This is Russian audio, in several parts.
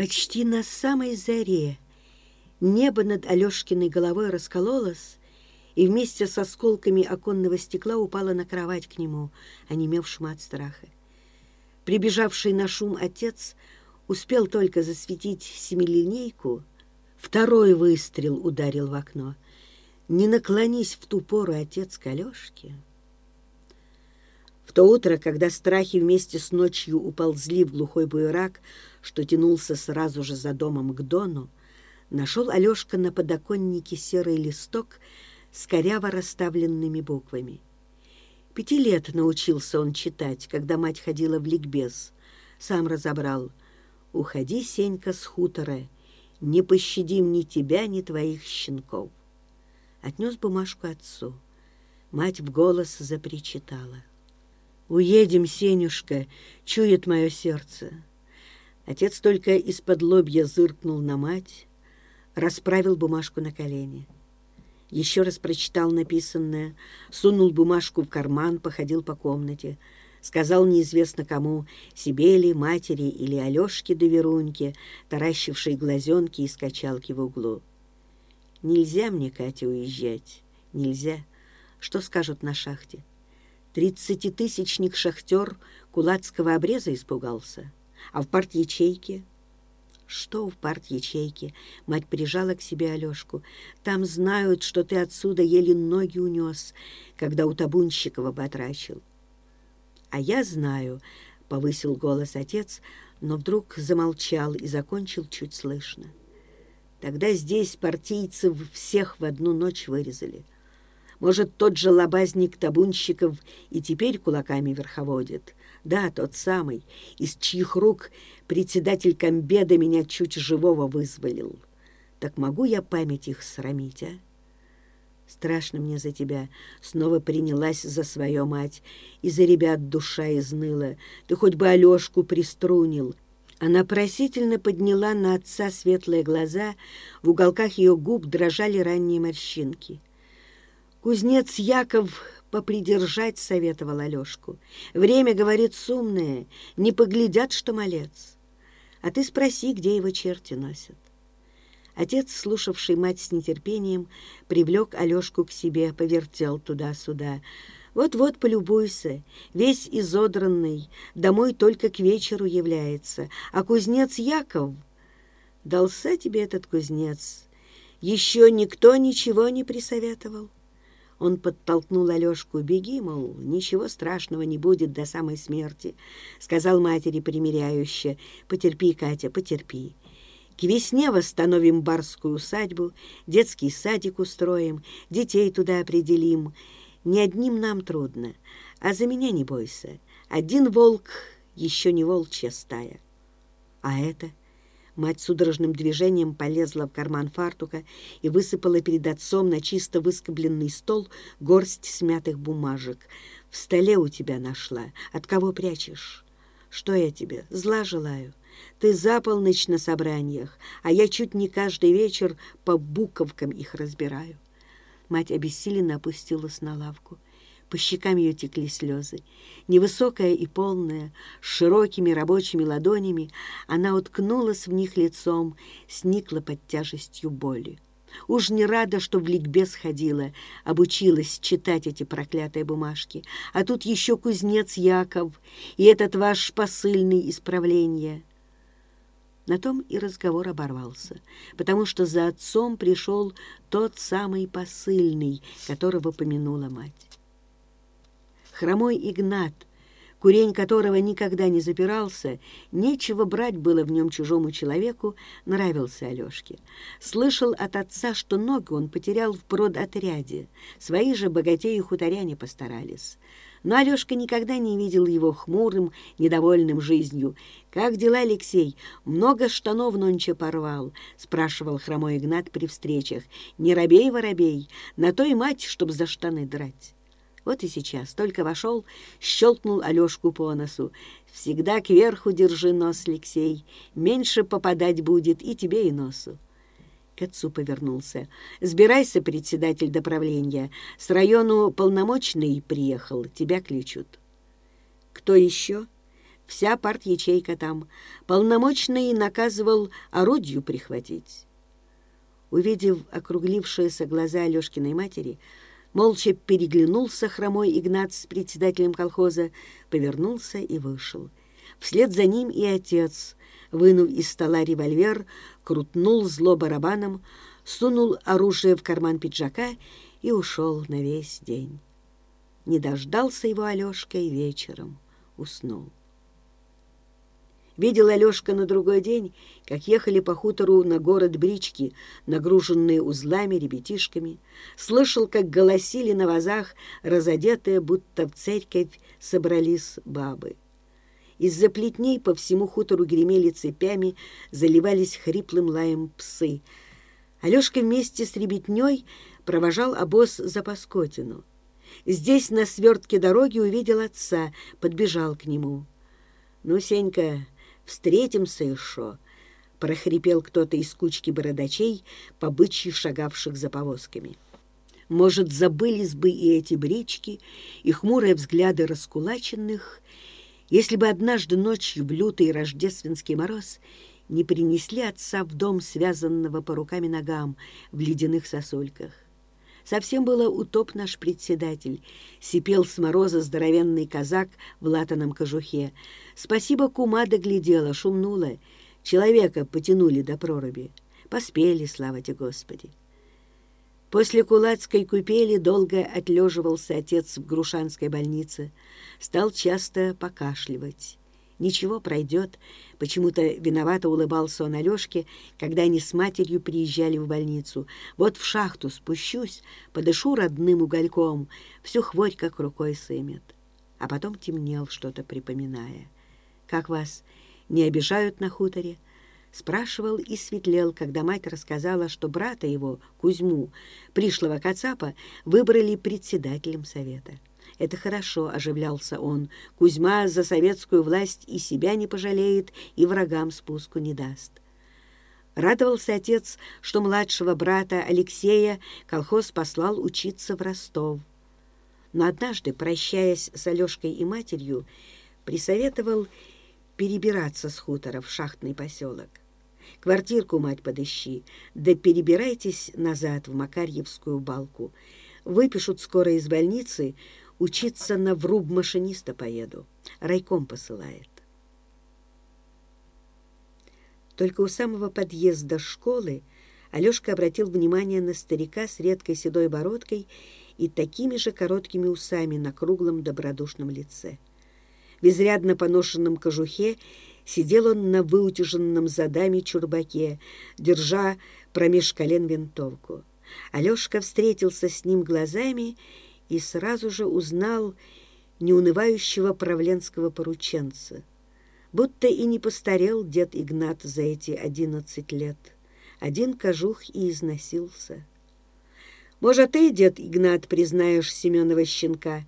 Почти на самой заре небо над Алешкиной головой раскололось, и вместе с осколками оконного стекла упало на кровать к нему, онемевшему от страха. Прибежавший на шум отец успел только засветить семилинейку, второй выстрел ударил в окно. Не наклонись в ту пору отец к Алешке. В то утро, когда страхи вместе с ночью уползли в глухой буерак, что тянулся сразу же за домом к Дону, нашел Алешка на подоконнике серый листок с коряво расставленными буквами. Пяти лет научился он читать, когда мать ходила в ликбез. Сам разобрал «Уходи, Сенька, с хутора, не пощадим ни тебя, ни твоих щенков». Отнес бумажку отцу. Мать в голос запричитала. «Уедем, Сенюшка!» — чует мое сердце. Отец только из-под лобья зыркнул на мать, расправил бумажку на колени. Еще раз прочитал написанное, сунул бумажку в карман, походил по комнате, сказал неизвестно кому, себе ли, матери или Алешке да Веруньке, таращившей глазенки и скачалки в углу. «Нельзя мне, Катя, уезжать, нельзя. Что скажут на шахте?» Тридцатитысячник-шахтер кулацкого обреза испугался. А в парт-ячейке? Что в парт-ячейке? Мать прижала к себе Алешку. Там знают, что ты отсюда еле ноги унес, когда у Табунщикова батрачил. А я знаю, — повысил голос отец, но вдруг замолчал и закончил чуть слышно. Тогда здесь партийцев всех в одну ночь вырезали. Может, тот же лобазник табунщиков и теперь кулаками верховодит? Да, тот самый, из чьих рук председатель комбеда меня чуть живого вызволил. Так могу я память их срамить, а? Страшно мне за тебя. Снова принялась за свою мать. И за ребят душа изныла. Ты хоть бы Алешку приструнил. Она просительно подняла на отца светлые глаза. В уголках ее губ дрожали ранние морщинки. Кузнец Яков попридержать советовал Алешку. Время, говорит, сумное, не поглядят, что малец. А ты спроси, где его черти носят. Отец, слушавший мать с нетерпением, привлек Алешку к себе, повертел туда-сюда. Вот-вот полюбуйся, весь изодранный, домой только к вечеру является. А кузнец Яков... Дался тебе этот кузнец. Еще никто ничего не присоветовал. Он подтолкнул Алешку. «Беги, мол, ничего страшного не будет до самой смерти», — сказал матери примиряюще. «Потерпи, Катя, потерпи. К весне восстановим барскую усадьбу, детский садик устроим, детей туда определим. Не одним нам трудно, а за меня не бойся. Один волк еще не волчья стая. А это...» Мать судорожным движением полезла в карман фартука и высыпала перед отцом на чисто выскобленный стол горсть смятых бумажек. «В столе у тебя нашла. От кого прячешь?» «Что я тебе? Зла желаю. Ты за полночь на собраниях, а я чуть не каждый вечер по буковкам их разбираю». Мать обессиленно опустилась на лавку. По щекам ее текли слезы. Невысокая и полная, с широкими рабочими ладонями, она уткнулась в них лицом, сникла под тяжестью боли. Уж не рада, что в ликбез ходила, обучилась читать эти проклятые бумажки. А тут еще кузнец Яков и этот ваш посыльный исправление. На том и разговор оборвался, потому что за отцом пришел тот самый посыльный, которого помянула мать. Хромой Игнат, курень которого никогда не запирался, нечего брать было в нем чужому человеку, нравился Алешке. Слышал от отца, что ноги он потерял в продотряде, свои же богатеи хуторяне постарались. Но Алешка никогда не видел его хмурым, недовольным жизнью. «Как дела, Алексей? Много штанов нонче порвал?» — спрашивал хромой Игнат при встречах. «Не робей, воробей, на то и мать, чтоб за штаны драть». Вот и сейчас, только вошел, щелкнул Алешку по носу. «Всегда кверху держи нос, Алексей, меньше попадать будет и тебе, и носу». К отцу повернулся. «Сбирайся, председатель доправления. С району полномочный приехал, тебя кличут». «Кто еще?» Вся парт-ячейка там. Полномочный наказывал орудию прихватить. Увидев округлившиеся глаза Алешкиной матери, молча переглянулся хромой Игнат с председателем колхоза, повернулся и вышел. Вслед за ним и отец, вынув из стола револьвер, крутнул зло барабаном, сунул оружие в карман пиджака и ушел на весь день. Не дождался его Алешка и вечером уснул. Видел Алешка на другой день, как ехали по хутору на город брички, нагруженные узлами, ребятишками. Слышал, как голосили на вазах, разодетые, будто в церковь собрались бабы. Из-за плетней по всему хутору гремели цепями, заливались хриплым лаем псы. Алешка вместе с ребятней провожал обоз за Паскотину. Здесь на свертке дороги увидел отца, подбежал к нему. «Ну, Сенька, встретимся еще!» — прохрипел кто-то из кучки бородачей, по шагавших за повозками. Может, забылись бы и эти брички, и хмурые взгляды раскулаченных, если бы однажды ночью в лютый рождественский мороз не принесли отца в дом, связанного по рукам и ногам в ледяных сосульках. Совсем было утоп наш председатель. Сипел с мороза здоровенный казак в латаном кожухе. Спасибо, кума доглядела, шумнула. Человека потянули до проруби. Поспели, слава тебе, Господи. После кулацкой купели долго отлеживался отец в Грушанской больнице. Стал часто покашливать. Ничего, пройдет. Почему-то виновато улыбался он Алешке, когда они с матерью приезжали в больницу. Вот в шахту спущусь, подышу родным угольком, всю хворь как рукой сымет. А потом темнел, что-то припоминая. «Как вас не обижают на хуторе?» Спрашивал и светлел, когда мать рассказала, что брата его, Кузьму, пришлого Кацапа, выбрали председателем совета. «Это хорошо», — оживлялся он. «Кузьма за советскую власть и себя не пожалеет, и врагам спуску не даст». Радовался отец, что младшего брата Алексея колхоз послал учиться в Ростов. Но однажды, прощаясь с Алешкой и матерью, присоветовал перебираться с хутора в шахтный поселок. Квартирку, мать, подыщи, да перебирайтесь назад в Макарьевскую балку. Выпишут скоро из больницы, учиться на вруб машиниста поеду. Райком посылает. Только у самого подъезда школы Алешка обратил внимание на старика с редкой седой бородкой и такими же короткими усами на круглом добродушном лице. В изрядно поношенном кожухе Сидел он на выутяженном задами чурбаке, держа промеж колен винтовку. Алешка встретился с ним глазами и сразу же узнал неунывающего правленского порученца. Будто и не постарел дед Игнат за эти одиннадцать лет. Один кожух и износился. «Может, ты, дед Игнат, признаешь Семенова щенка?»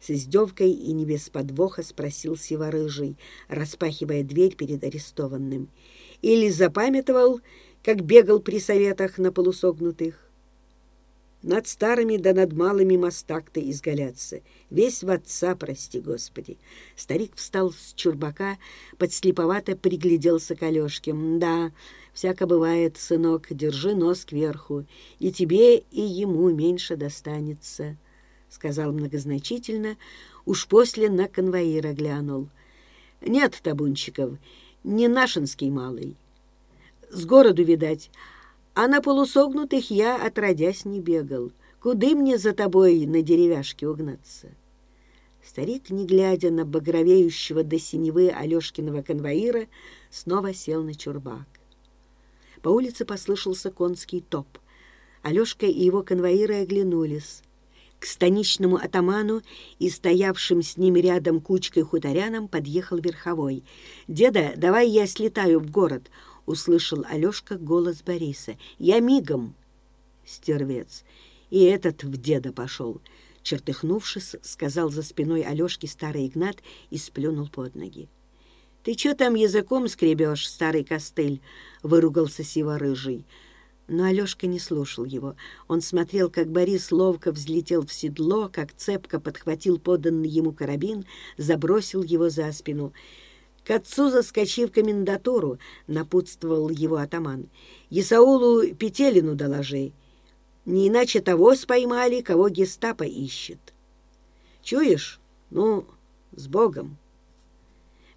С издевкой и не без подвоха спросил Сиворыжий, распахивая дверь перед арестованным. Или запамятовал, как бегал при советах на полусогнутых. Над старыми да над малыми мостак-то изгаляться. Весь в отца, прости господи. Старик встал с чурбака, подслеповато пригляделся к Алешке. Да, всяко бывает, сынок, держи нос кверху, и тебе, и ему меньше достанется. — сказал многозначительно, уж после на конвоира глянул. «Нет, табунчиков, не нашинский малый. С городу, видать, а на полусогнутых я, отродясь, не бегал. Куды мне за тобой на деревяшке угнаться?» Старик, не глядя на багровеющего до синевы Алешкиного конвоира, снова сел на чурбак. По улице послышался конский топ. Алешка и его конвоиры оглянулись к станичному атаману и стоявшим с ним рядом кучкой хуторянам подъехал верховой. «Деда, давай я слетаю в город», — услышал Алешка голос Бориса. «Я мигом». Стервец. И этот в деда пошел. Чертыхнувшись, сказал за спиной Алешки старый Игнат и сплюнул под ноги. «Ты чё там языком скребешь, старый костыль?» — выругался сиво-рыжий. Но Алешка не слушал его. Он смотрел, как Борис ловко взлетел в седло, как цепко подхватил поданный ему карабин, забросил его за спину. К отцу заскочи в комендатуру, напутствовал его атаман. Исаулу Петелину доложи. Не иначе того споймали, кого гестапо ищет. Чуешь? Ну, с Богом.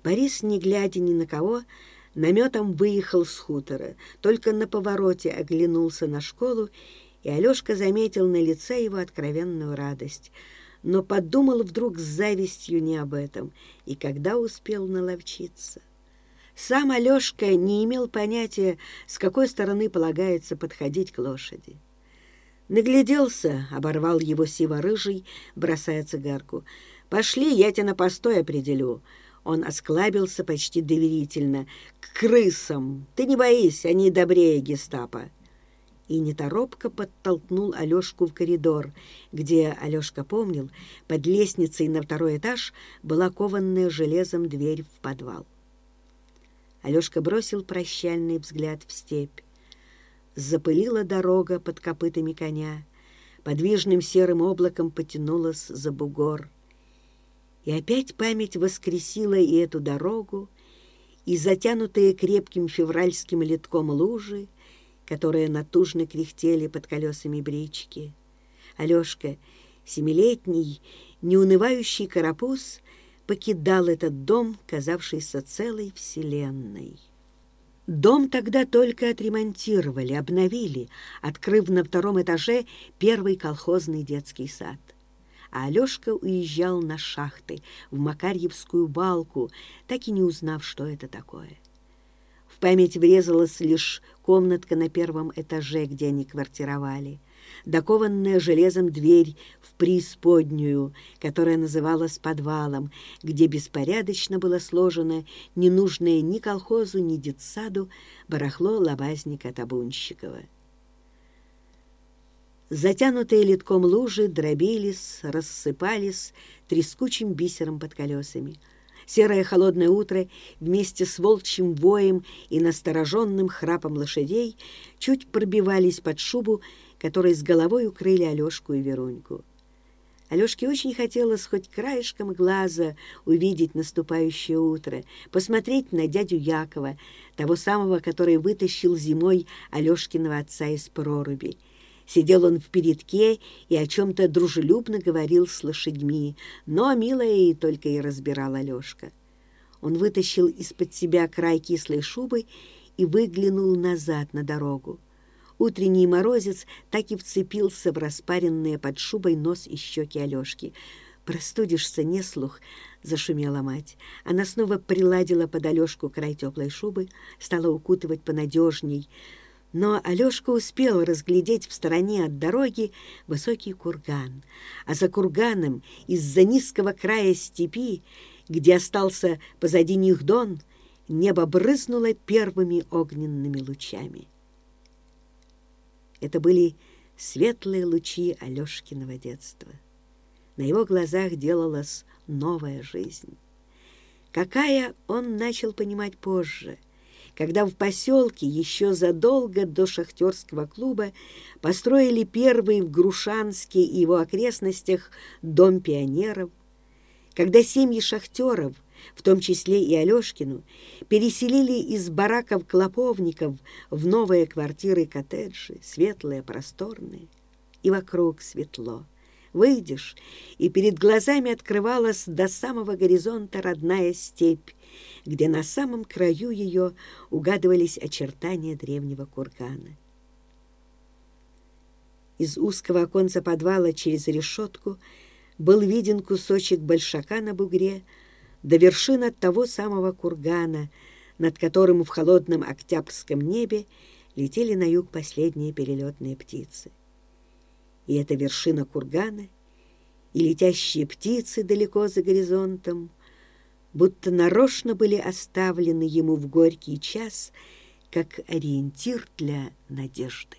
Борис, не глядя ни на кого, наметом выехал с хутора. Только на повороте оглянулся на школу, и Алешка заметил на лице его откровенную радость — но подумал вдруг с завистью не об этом и когда успел наловчиться. Сам Алешка не имел понятия, с какой стороны полагается подходить к лошади. Нагляделся, оборвал его сиво-рыжий, бросая цигарку. «Пошли, я тебя на постой определю». Он осклабился почти доверительно. «К крысам! Ты не боись, они добрее гестапо» и неторопко подтолкнул Алешку в коридор, где, Алешка помнил, под лестницей на второй этаж была кованная железом дверь в подвал. Алешка бросил прощальный взгляд в степь. Запылила дорога под копытами коня, подвижным серым облаком потянулась за бугор. И опять память воскресила и эту дорогу, и затянутые крепким февральским литком лужи, которые натужно кряхтели под колесами брички. Алешка, семилетний, неунывающий карапуз, покидал этот дом, казавшийся целой вселенной. Дом тогда только отремонтировали, обновили, открыв на втором этаже первый колхозный детский сад. А Алешка уезжал на шахты, в Макарьевскую балку, так и не узнав, что это такое. Память врезалась лишь комнатка на первом этаже, где они квартировали, докованная железом дверь в преисподнюю, которая называлась подвалом, где беспорядочно было сложено ненужное ни колхозу, ни детсаду барахло лобазника Табунщикова. Затянутые литком лужи дробились, рассыпались трескучим бисером под колесами — Серое холодное утро вместе с волчьим воем и настороженным храпом лошадей чуть пробивались под шубу, которой с головой укрыли Алешку и Веруньку. Алешке очень хотелось хоть краешком глаза увидеть наступающее утро, посмотреть на дядю Якова, того самого, который вытащил зимой Алешкиного отца из проруби, Сидел он в передке и о чем-то дружелюбно говорил с лошадьми, но милая и только и разбирал Алешка. Он вытащил из-под себя край кислой шубы и выглянул назад на дорогу. Утренний морозец так и вцепился в распаренные под шубой нос и щеки Алешки. «Простудишься, не слух!» — зашумела мать. Она снова приладила под Алешку край теплой шубы, стала укутывать понадежней — но Алешка успел разглядеть в стороне от дороги высокий курган, а за курганом из-за низкого края степи, где остался позади них дон, небо брызнуло первыми огненными лучами. Это были светлые лучи Алешкиного детства. На его глазах делалась новая жизнь. Какая он начал понимать позже — когда в поселке еще задолго до шахтерского клуба построили первый в Грушанске и его окрестностях дом пионеров, когда семьи шахтеров, в том числе и Алешкину, переселили из бараков клоповников в новые квартиры-коттеджи, светлые, просторные, и вокруг светло. Выйдешь, и перед глазами открывалась до самого горизонта родная степь, где на самом краю ее угадывались очертания древнего кургана. Из узкого оконца подвала через решетку был виден кусочек большака на бугре до вершины того самого кургана, над которым в холодном октябрьском небе летели на юг последние перелетные птицы. И эта вершина кургана, и летящие птицы далеко за горизонтом — будто нарочно были оставлены ему в горький час как ориентир для надежды.